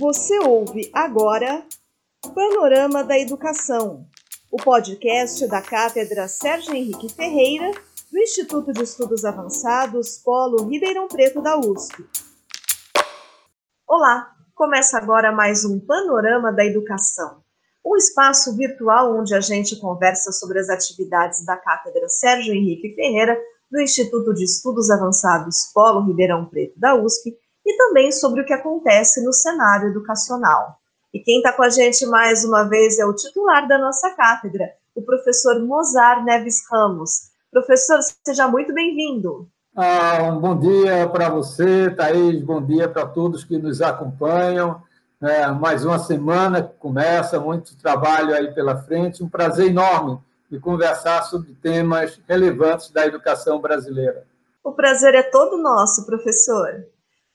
Você ouve agora Panorama da Educação, o podcast da Cátedra Sérgio Henrique Ferreira, do Instituto de Estudos Avançados Polo Ribeirão Preto da USP. Olá, começa agora mais um Panorama da Educação, um espaço virtual onde a gente conversa sobre as atividades da Cátedra Sérgio Henrique Ferreira, do Instituto de Estudos Avançados Polo Ribeirão Preto da USP e também sobre o que acontece no cenário educacional. E quem está com a gente mais uma vez é o titular da nossa cátedra, o professor Mozar Neves Ramos. Professor, seja muito bem-vindo. Ah, um bom dia para você, Thaís, bom dia para todos que nos acompanham. É, mais uma semana que começa, muito trabalho aí pela frente, um prazer enorme de conversar sobre temas relevantes da educação brasileira. O prazer é todo nosso, professor.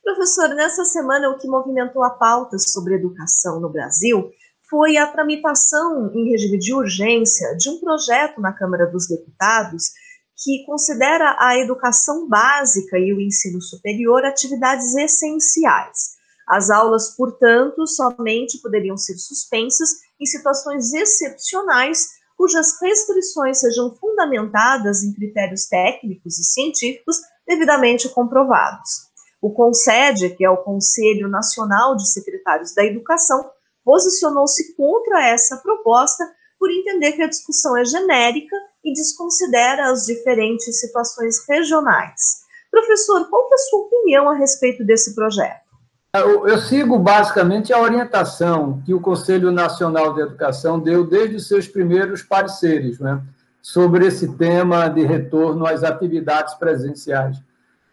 Professor, nessa semana o que movimentou a pauta sobre educação no Brasil foi a tramitação em regime de urgência de um projeto na Câmara dos Deputados que considera a educação básica e o ensino superior atividades essenciais. As aulas, portanto, somente poderiam ser suspensas em situações excepcionais cujas restrições sejam fundamentadas em critérios técnicos e científicos devidamente comprovados. O CONSED, que é o Conselho Nacional de Secretários da Educação, posicionou-se contra essa proposta por entender que a discussão é genérica e desconsidera as diferentes situações regionais. Professor, qual é a sua opinião a respeito desse projeto? Eu, eu sigo basicamente a orientação que o Conselho Nacional de Educação deu desde os seus primeiros pareceres né, sobre esse tema de retorno às atividades presenciais.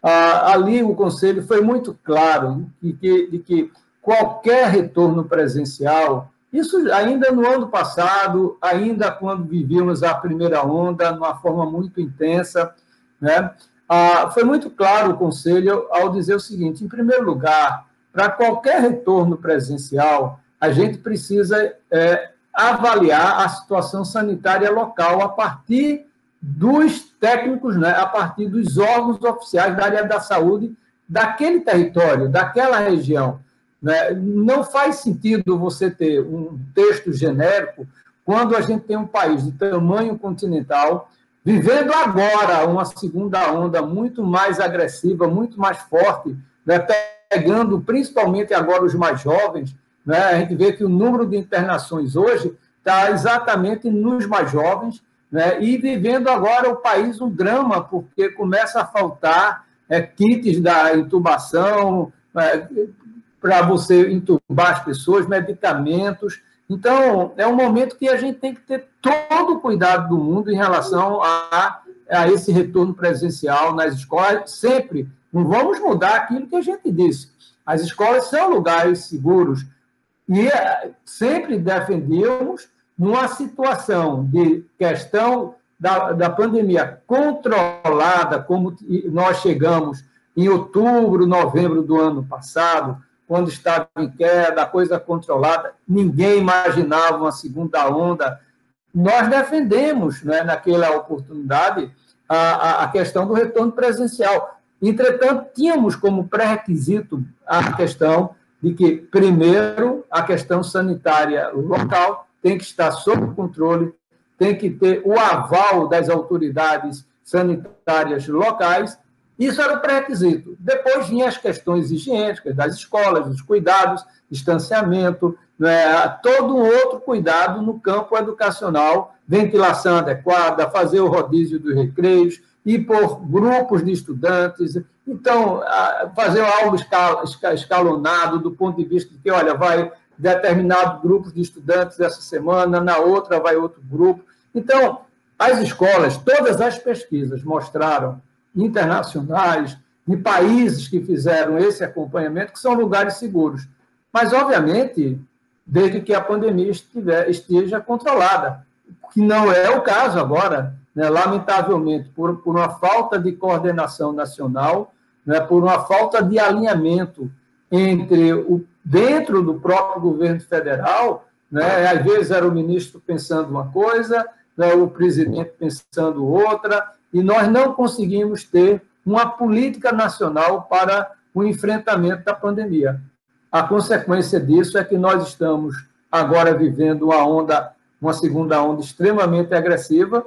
Ah, ali o Conselho foi muito claro de que, de que qualquer retorno presencial, isso ainda no ano passado, ainda quando vivíamos a primeira onda, de uma forma muito intensa, né? Ah, foi muito claro o Conselho ao dizer o seguinte: em primeiro lugar, para qualquer retorno presencial, a gente precisa é, avaliar a situação sanitária local a partir dos técnicos, né, a partir dos órgãos oficiais da área da saúde daquele território, daquela região. Né? Não faz sentido você ter um texto genérico quando a gente tem um país de tamanho continental vivendo agora uma segunda onda muito mais agressiva, muito mais forte, né? Pegando principalmente agora os mais jovens. Né? A gente vê que o número de internações hoje está exatamente nos mais jovens, né? E vivendo agora o país um drama, porque começa a faltar é, kits da intubação, é, para você intubar as pessoas, medicamentos. Então, é um momento que a gente tem que ter todo o cuidado do mundo em relação a, a esse retorno presencial nas escolas, sempre. Não vamos mudar aquilo que a gente disse. As escolas são lugares seguros. E é, sempre defendemos numa situação de questão da, da pandemia controlada, como nós chegamos em outubro, novembro do ano passado, quando estava em queda, coisa controlada, ninguém imaginava uma segunda onda. Nós defendemos, né, naquela oportunidade, a, a questão do retorno presencial. Entretanto, tínhamos como pré-requisito a questão de que, primeiro, a questão sanitária local tem que estar sob controle, tem que ter o aval das autoridades sanitárias locais. Isso era o pré-requisito. Depois vinham as questões higiênicas das escolas, os cuidados, distanciamento, né, todo um outro cuidado no campo educacional, ventilação adequada, fazer o rodízio dos recreios, ir por grupos de estudantes. Então, fazer algo escalonado do ponto de vista de que, olha, vai determinado grupo de estudantes essa semana, na outra vai outro grupo. Então, as escolas, todas as pesquisas mostraram, internacionais, de países que fizeram esse acompanhamento, que são lugares seguros. Mas, obviamente, desde que a pandemia estiver, esteja controlada, que não é o caso agora, né? lamentavelmente, por, por uma falta de coordenação nacional, né? por uma falta de alinhamento entre o dentro do próprio governo federal, né, às vezes era o ministro pensando uma coisa, né, o presidente pensando outra, e nós não conseguimos ter uma política nacional para o enfrentamento da pandemia. A consequência disso é que nós estamos agora vivendo uma onda, uma segunda onda extremamente agressiva,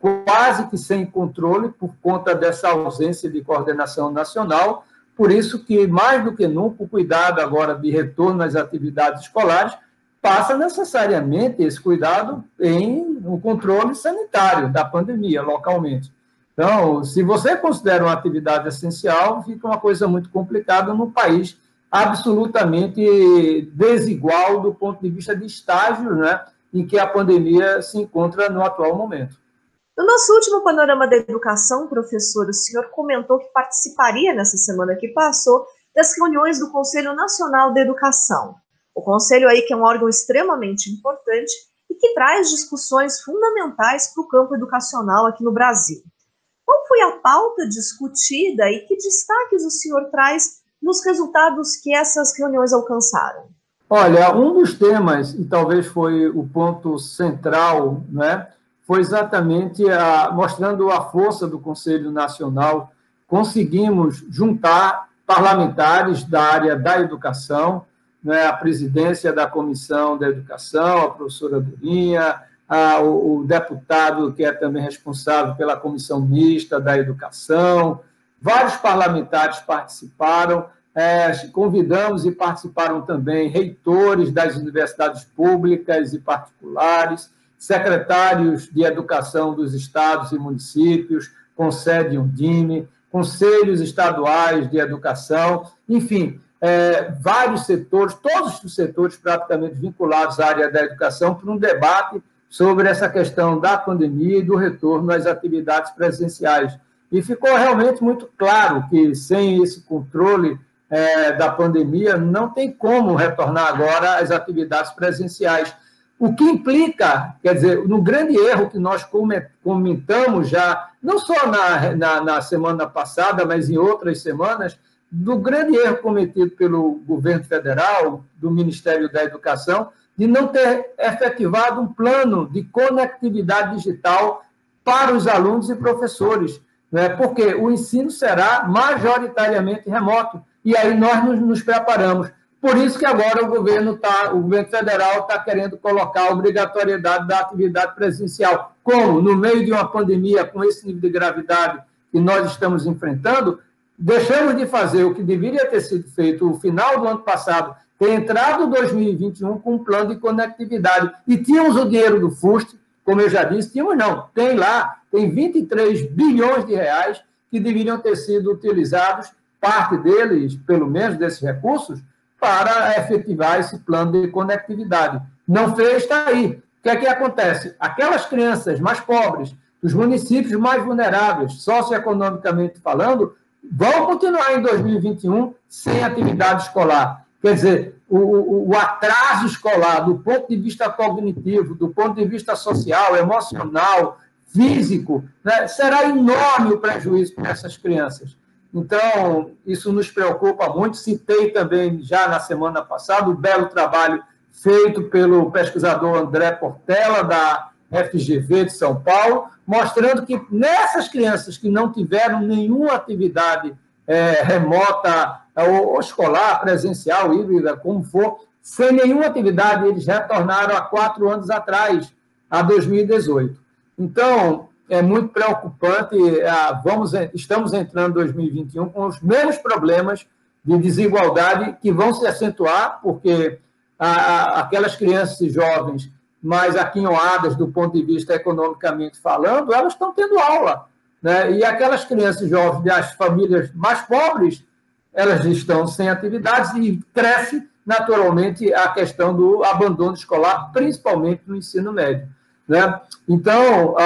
quase que sem controle por conta dessa ausência de coordenação nacional. Por isso que, mais do que nunca, o cuidado agora de retorno às atividades escolares passa necessariamente esse cuidado em um controle sanitário da pandemia localmente. Então, se você considera uma atividade essencial, fica uma coisa muito complicada num país absolutamente desigual do ponto de vista de estágios né, em que a pandemia se encontra no atual momento. No nosso último panorama da educação, professor, o senhor comentou que participaria nessa semana que passou das reuniões do Conselho Nacional da Educação. O conselho aí que é um órgão extremamente importante e que traz discussões fundamentais para o campo educacional aqui no Brasil. Qual foi a pauta discutida e que destaques o senhor traz nos resultados que essas reuniões alcançaram? Olha, um dos temas, e talvez foi o ponto central, né, foi exatamente a, mostrando a força do Conselho Nacional. Conseguimos juntar parlamentares da área da educação, né, a presidência da Comissão da Educação, a professora Durinha, a, o, o, deputado que é também responsável pela Comissão Mista da Educação, vários parlamentares participaram, é, convidamos e participaram também reitores das universidades públicas e particulares, secretários de educação dos estados e municípios, com sede Undime, conselhos estaduais de educação, enfim, é, vários setores, todos os setores praticamente vinculados à área da educação, para um debate sobre essa questão da pandemia e do retorno às atividades presenciais. E ficou realmente muito claro que, sem esse controle é, da pandemia, não tem como retornar agora às atividades presenciais. O que implica, quer dizer, no grande erro que nós comentamos já, não só na, na, na semana passada, mas em outras semanas, do grande erro cometido pelo governo federal, do Ministério da Educação, de não ter efetivado um plano de conectividade digital para os alunos e professores, né? porque o ensino será majoritariamente remoto, e aí nós nos, nos preparamos. Por isso que agora o governo tá, o governo federal está querendo colocar a obrigatoriedade da atividade presencial. Como? No meio de uma pandemia com esse nível de gravidade que nós estamos enfrentando, deixamos de fazer o que deveria ter sido feito no final do ano passado, ter entrado 2021 com um plano de conectividade. E tínhamos o dinheiro do FUST, como eu já disse, tínhamos não, tem lá, tem 23 bilhões de reais que deveriam ter sido utilizados, parte deles, pelo menos desses recursos, para efetivar esse plano de conectividade. Não fez, está aí. O que é que acontece? Aquelas crianças mais pobres, os municípios mais vulneráveis, socioeconomicamente falando, vão continuar em 2021 sem atividade escolar. Quer dizer, o, o, o, atraso escolar, do ponto de vista cognitivo, do ponto de vista social, emocional, físico, né, será enorme o prejuízo para essas crianças. Então, isso nos preocupa muito. Citei também, já na semana passada, o belo trabalho feito pelo pesquisador André Portela, da FGV de São Paulo, mostrando que nessas crianças que não tiveram nenhuma atividade é, remota ou, ou, escolar, presencial, híbrida, como for, sem nenhuma atividade, eles retornaram há quatro anos atrás, a 2018. Então, é muito preocupante. É, vamos, estamos entrando em 2021 com os mesmos problemas de desigualdade que vão se acentuar, porque aquelas crianças e jovens mais aquinhoadas do ponto de vista economicamente falando, elas estão tendo aula. Né? E aquelas crianças jovens das famílias mais pobres, elas estão sem atividades e cresce naturalmente a questão do abandono escolar, principalmente no ensino médio. Né? Então,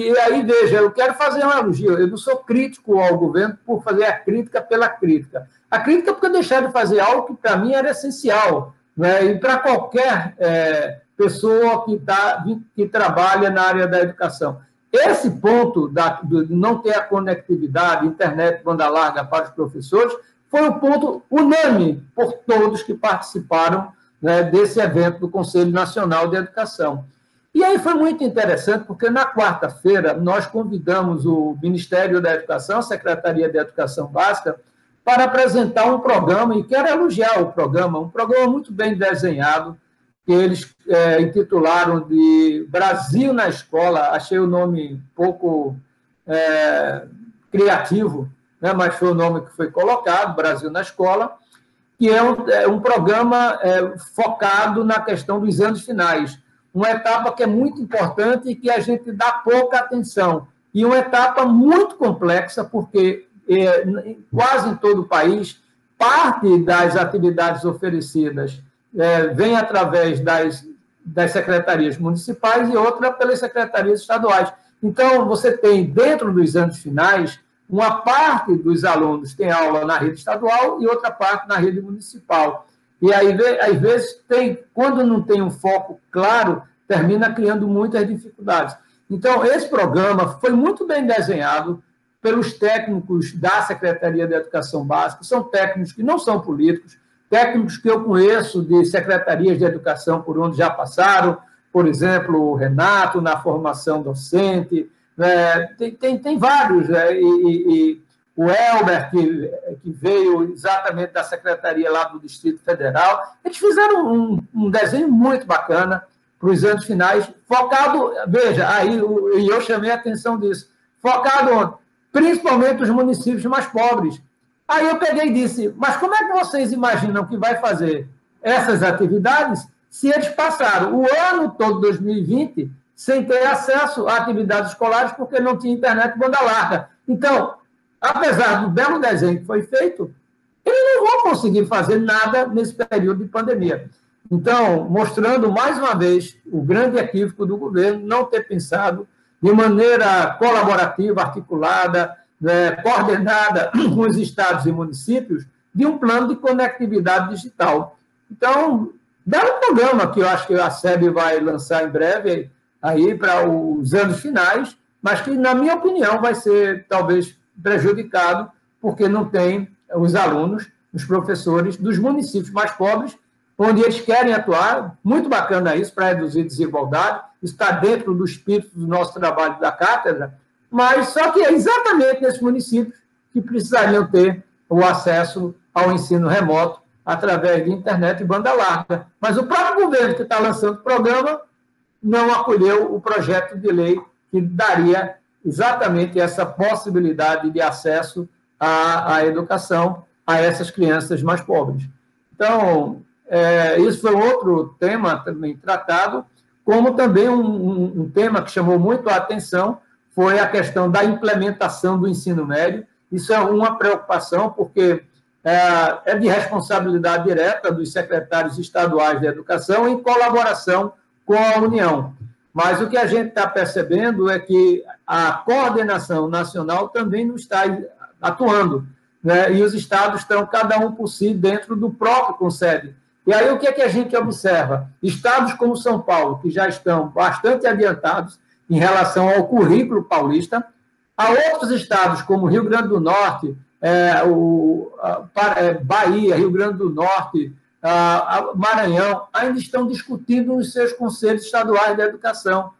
e aí, veja, eu quero fazer uma elogio. Eu não sou crítico ao governo por fazer a crítica pela crítica. A crítica é porque deixar de fazer algo que, para mim, era essencial. Né? E para qualquer é, pessoa que, tá, que trabalha na área da educação. Esse ponto da, de não ter a conectividade, internet, banda larga para os professores, foi um ponto unânime por todos que participaram né, desse evento do Conselho Nacional de Educação. E aí foi muito interessante, porque na quarta-feira nós convidamos o Ministério da Educação, a Secretaria de Educação Básica, para apresentar um programa, e quero elogiar o programa, um programa muito bem desenhado, que eles é, intitularam de Brasil na Escola, achei o nome pouco é, criativo, né, mas foi o nome que foi colocado, Brasil na Escola, que é um, é um programa é, focado na questão dos anos finais, uma etapa que é muito importante e que a gente dá pouca atenção, e uma etapa muito complexa, porque é, quase em todo o país, parte das atividades oferecidas é, vem através das, das secretarias municipais e outra pelas secretarias estaduais. Então, você tem, dentro dos anos finais, uma parte dos alunos tem aula na rede estadual e outra parte na rede municipal. E aí, às vezes, tem, quando não tem um foco claro, termina criando muitas dificuldades. Então, esse programa foi muito bem desenhado pelos técnicos da Secretaria de Educação Básica, são técnicos que não são políticos, técnicos que eu conheço de secretarias de educação por onde já passaram, por exemplo, o Renato na formação docente, né? tem, tem, tem, vários, né? e, e, o Elber, que, que, veio exatamente da secretaria lá do Distrito Federal, eles fizeram um, um desenho muito bacana para os anos finais, focado, veja, aí e eu chamei a atenção disso, focado principalmente os municípios mais pobres, Aí eu peguei e disse: Mas como é que vocês imaginam que vai fazer essas atividades se eles passaram o ano todo 2020 sem ter acesso a atividades escolares porque não tinha internet banda larga? Então, apesar do belo desenho que foi feito, eles não vão conseguir fazer nada nesse período de pandemia. Então, mostrando mais uma vez o grande equívoco do governo não ter pensado de maneira colaborativa, articulada, né, coordenada com os estados e municípios de um plano de conectividade digital. Então, dá um programa que eu acho que a SEB vai lançar em breve aí para os anos finais, mas que, na minha opinião, vai ser talvez prejudicado porque não tem os alunos, os professores dos municípios mais pobres, onde eles querem atuar. Muito bacana isso para reduzir desigualdade. Está dentro do espírito do nosso trabalho da cátedra, mas só que é exatamente nesses municípios que precisariam ter o acesso ao ensino remoto através de internet e banda larga. Mas o próprio governo que está lançando o programa não acolheu o projeto de lei que daria exatamente essa possibilidade de acesso à, à educação a essas crianças mais pobres. Então, é, isso foi outro tema também tratado, como também um, um, um tema que chamou muito a atenção, foi a questão da implementação do ensino médio. Isso é uma preocupação, porque é, é de responsabilidade direta dos secretários estaduais de educação em colaboração com a União. Mas o que a gente está percebendo é que a coordenação nacional também não está atuando, né? e os estados estão cada um por si dentro do próprio Conselho. E aí o que, é que a gente observa? Estados como São Paulo, que já estão bastante adiantados, em relação ao currículo paulista. Há outros estados, como Rio Grande do Norte, é, o, a, é, Bahia, Rio Grande do Norte, a, Maranhão, ainda estão discutindo nos seus conselhos estaduais de educação.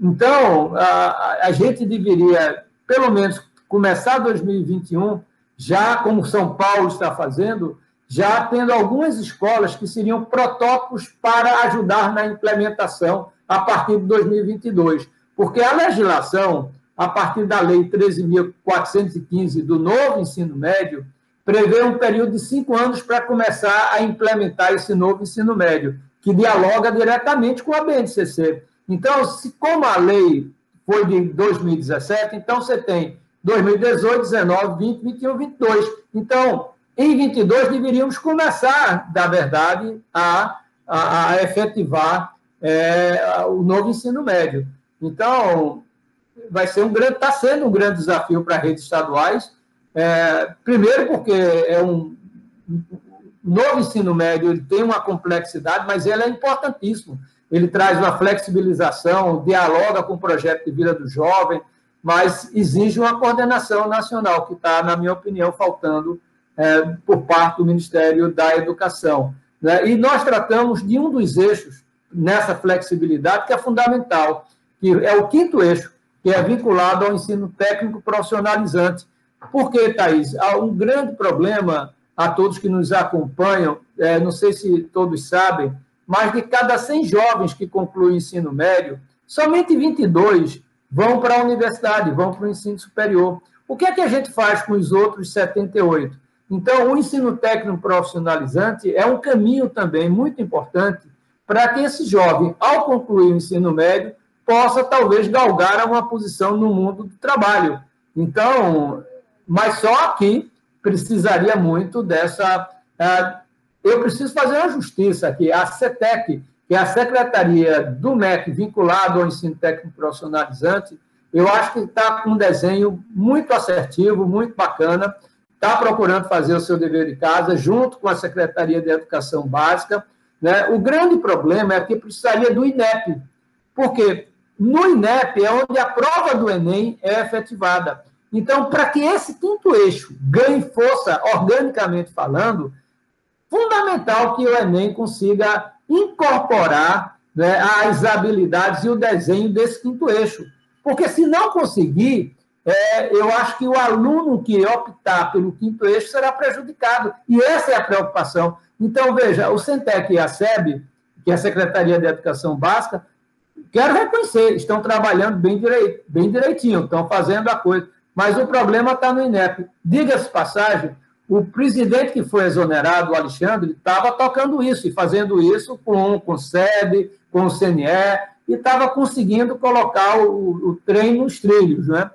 Então, a gente deveria, pelo menos, começar 2021, já como São Paulo está fazendo, já tendo algumas escolas que seriam protótipos para ajudar na implementação a partir de 2022. Porque a legislação, a partir da Lei 13.415 do novo ensino médio, prevê um período de cinco anos para começar a implementar esse novo ensino médio, que dialoga diretamente com a BNCC. Então, se como a lei foi de 2017, então você tem 2018, 19, 20, 21, 22. Então, em 22 deveríamos começar, na verdade, a, a, a efetivar é, o novo ensino médio. Então, vai ser um grande, está sendo um grande desafio para redes estaduais. É, primeiro, porque é um, novo ensino médio, ele tem uma complexidade, mas ele é importantíssimo. Ele traz uma flexibilização, dialoga com o projeto de vida do jovem, mas exige uma coordenação nacional, que está, na minha opinião, faltando é, por parte do Ministério da Educação. Né? E nós tratamos de um dos eixos nessa flexibilidade que é fundamental, que é o quinto eixo, que é vinculado ao ensino técnico profissionalizante, Por quê, Thaís? Há um grande problema a todos que nos acompanham, é, não sei se todos sabem, mas de cada 100 jovens que concluem o ensino médio, somente 22 vão para a universidade, vão para o ensino superior. O que é que a gente faz com os outros 78? Então, o ensino técnico profissionalizante é um caminho também muito importante para que esse jovem, ao concluir o ensino médio, possa talvez galgar uma posição no mundo do trabalho. Então, mas só que precisaria muito dessa. Uh, eu preciso fazer uma justiça aqui. A CETEC, que é a Secretaria do MEC vinculada ao ensino técnico profissionalizante, eu acho que está com um desenho muito assertivo, muito bacana, está procurando fazer o seu dever de casa, junto com a Secretaria de Educação Básica. Né? O grande problema é que precisaria do INEP, porque no INEP é onde a prova do Enem é efetivada. Então, para que esse quinto eixo ganhe força, organicamente falando, fundamental que o Enem consiga incorporar né, as habilidades e o desenho desse quinto eixo. Porque se não conseguir, é, eu acho que o aluno que optar pelo quinto eixo será prejudicado. E essa é a preocupação. Então, veja, o Centec e a SEB, que é a Secretaria de Educação Básica, quero reconhecer, estão trabalhando bem, direit, bem direitinho, estão fazendo a coisa. Mas o problema está no INEP. Diga-se passagem, o presidente que foi exonerado, o Alexandre, estava tocando isso e fazendo isso com, com o SEB, com o CNE, e estava conseguindo colocar o, o trem nos trilhos, né?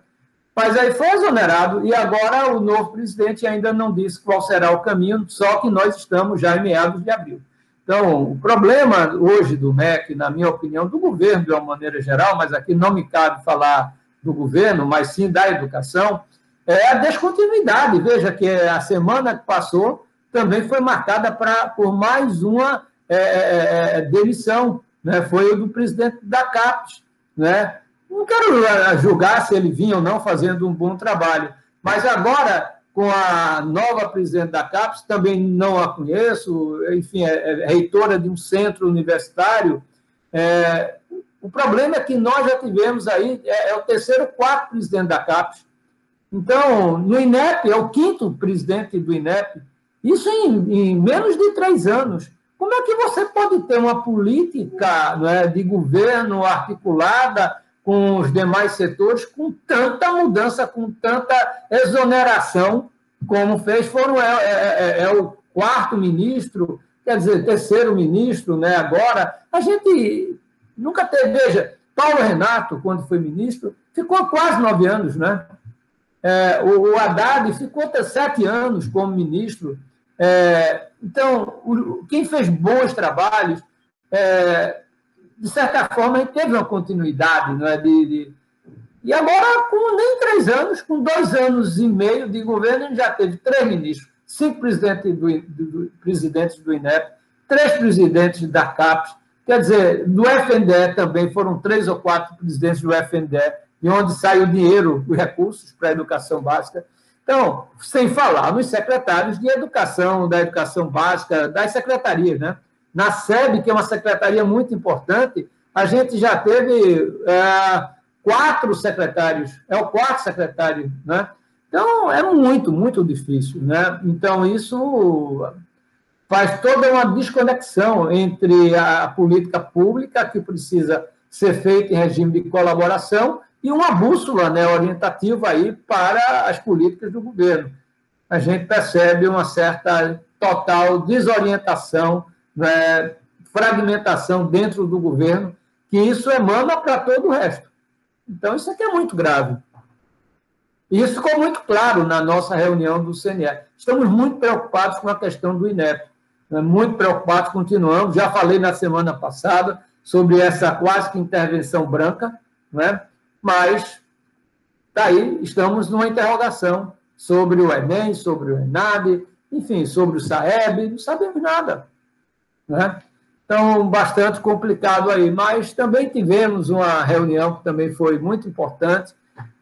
Mas aí foi exonerado e agora o novo presidente ainda não disse qual será o caminho, só que nós estamos já em meados de abril. Então, o problema hoje do MEC, na minha opinião, do governo de uma maneira geral, mas aqui não me cabe falar do governo, mas sim da educação, é a descontinuidade. Veja que a semana que passou também foi marcada pra, por mais uma é, é, é, demissão, né? foi o do presidente da CAPES. Né? Não quero é, julgar se ele vinha ou não fazendo um bom trabalho, mas agora, com a nova presidente da CAPES, também não a conheço, enfim, é, é reitora de um centro universitário, é, o problema é que nós já tivemos aí, é, é o terceiro, quarto presidente da CAPES. Então, no INEP, é o quinto presidente do INEP. Isso em, em menos de três anos. Como é que você pode ter uma política é, de governo articulada com os demais setores com tanta mudança, com tanta exoneração como fez? Foram, é, é, é, é o quarto ministro, quer dizer, terceiro ministro, né? Agora, a gente Nunca teve. Veja, Paulo Renato, quando foi ministro, ficou quase nove anos, né? É, o, o Haddad ficou até sete anos como ministro. É, então, o, quem fez bons trabalhos, é, de certa forma, teve uma continuidade, não é? De, de, e agora, com nem três anos, com dois anos e meio de governo, ele já teve três ministros, cinco presidentes do, do, do presidentes do INEP, três presidentes da CAPES, Quer dizer, no FNDE também foram três ou quatro presidentes do FNDE, de onde sai o dinheiro, os recursos para a educação básica. Então, sem falar nos secretários de educação, da educação básica, das secretarias, né? Na SEB, que é uma secretaria muito importante, a gente já teve é, quatro secretários, é o quarto secretário, né? Então, é muito, muito difícil, né? Então, isso faz toda uma desconexão entre a política pública, que precisa ser feita em regime de colaboração, e uma bússola né, orientativa aí para as políticas do governo. A gente percebe uma certa total desorientação, né, fragmentação dentro do governo, que isso emana para todo o resto. Então, isso aqui é muito grave. E isso ficou muito claro na nossa reunião do CNE. Estamos muito preocupados com a questão do INEP muito preocupados, continuamos. Já falei na semana passada sobre essa quase que intervenção branca, né? mas daí tá estamos numa interrogação sobre o Enem, sobre o ENAD, enfim, sobre o SAEB, não sabemos nada. Né? Então, bastante complicado aí. Mas também tivemos uma reunião que também foi muito importante,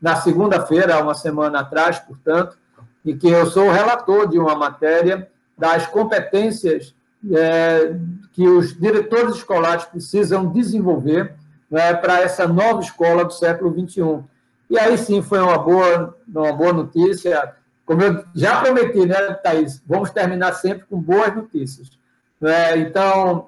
na segunda-feira, uma semana atrás, portanto, e que eu sou relator de uma matéria das competências é, que os diretores escolares precisam desenvolver né, para essa nova escola do século XXI. E aí sim foi uma boa, uma boa notícia. como eu já prometi, né, Thaís, vamos terminar sempre com boas notícias. Né? Então,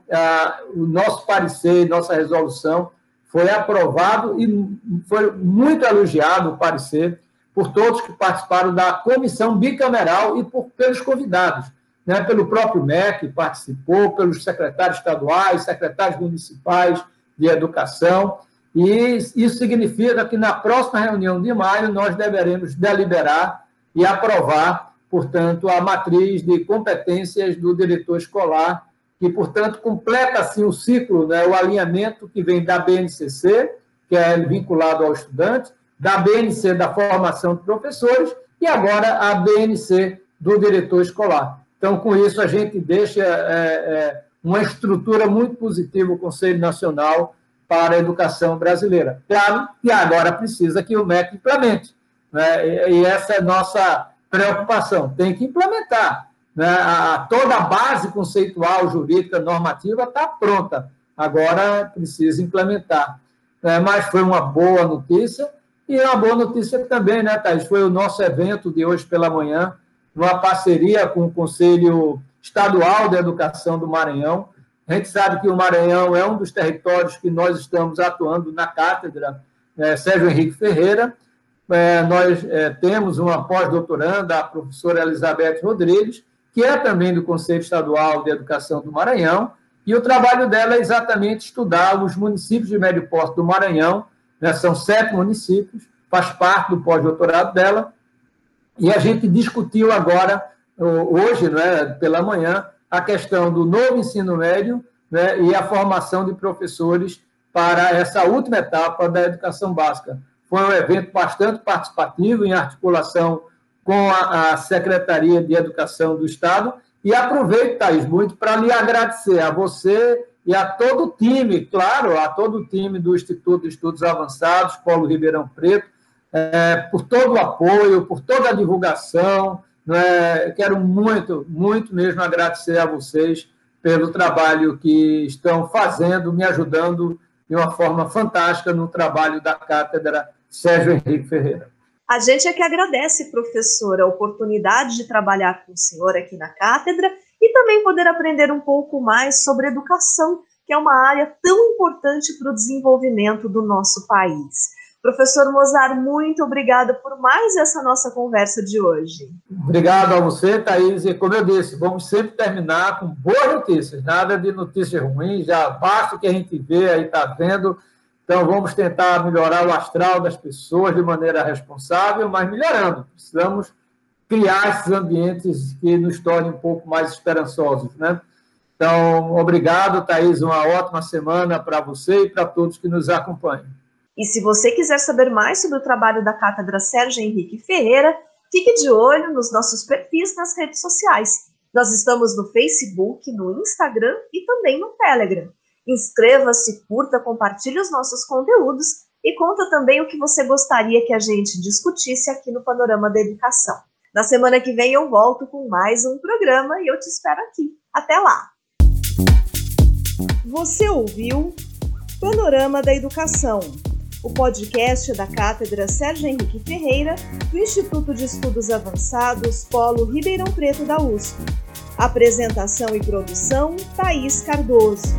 o nosso parecer, nossa resolução foi aprovado e foi muito elogiado o parecer por todos que participaram da comissão bicameral e por, pelos convidados, né? pelo próprio MEC, participou, pelos secretários estaduais, secretários municipais de educação, e isso significa que na próxima reunião de maio nós deveremos deliberar e aprovar, portanto, a matriz de competências do diretor escolar, que, portanto, completa assim o ciclo, né, o alinhamento que vem da BNCC, que é vinculado ao estudante, da BNC da formação de professores e agora a BNC do diretor escolar. Então, com isso, a gente deixa é, é, uma estrutura muito positiva o Conselho Nacional para a Educação Brasileira. Claro que agora precisa que o MEC implemente. Né? E essa é a nossa preocupação. Tem que implementar. Né? A, toda a base conceitual, jurídica, normativa está pronta. Agora precisa implementar. É, mas foi uma boa notícia. E uma boa notícia também, né, Thais? Foi o nosso evento de hoje pela manhã, numa parceria com o Conselho Estadual de Educação do Maranhão. A gente sabe que o Maranhão é um dos territórios que nós estamos atuando na cátedra é, Sérgio Henrique Ferreira, é, nós é, temos uma pós-doutoranda, a professora Elizabeth Rodrigues, que é também do Conselho Estadual de Educação do Maranhão, e o trabalho dela é exatamente estudar os municípios de médio porte do Maranhão, né, são sete municípios, faz parte do pós-doutorado dela, e a gente discutiu agora, hoje, né, pela manhã, a questão do novo ensino médio né, e a formação de professores para essa última etapa da educação básica. Foi um evento bastante participativo, em articulação com a, a Secretaria de Educação do Estado. E aproveito, Thaís, muito para lhe agradecer a você e a todo o time, claro, a todo o time do Instituto de Estudos Avançados, Paulo Ribeirão Preto, é, por todo o apoio, por toda a divulgação. Né? Quero muito, muito mesmo agradecer a vocês pelo trabalho que estão fazendo, me ajudando de uma forma fantástica no trabalho da cátedra Sérgio Henrique Ferreira. A gente é que agradece, professor, a oportunidade de trabalhar com o senhor aqui na cátedra e também poder aprender um pouco mais sobre educação, que é uma área tão importante para o desenvolvimento do nosso país. Professor Mozart, muito obrigada por mais essa nossa conversa de hoje. Obrigado a você, Thaís. E como eu disse, vamos sempre terminar com boas notícias, nada de notícias ruins, já basta o que a gente vê aí, está vendo então, vamos tentar melhorar o astral das pessoas de maneira responsável, mas melhorando. Precisamos criar esses ambientes que nos tornem um pouco mais esperançosos, né? Então, obrigado, Thaís. Uma ótima semana para você e para todos que nos acompanham. E se você quiser saber mais sobre o trabalho da Cátedra Sérgio Henrique Ferreira, fique de olho nos nossos perfis nas redes sociais. Nós estamos no Facebook, no Instagram e também no Telegram. Inscreva-se, curta, compartilhe os nossos conteúdos e conta também o que você gostaria que a gente discutisse aqui no Panorama da Educação. Na semana que vem eu volto com mais um programa e eu te espero aqui. Até lá! Você ouviu Panorama da Educação, o podcast da Cátedra Sérgio Henrique Ferreira, do Instituto de Estudos Avançados Polo Ribeirão Preto da USP. Apresentação e produção: Thaís Cardoso.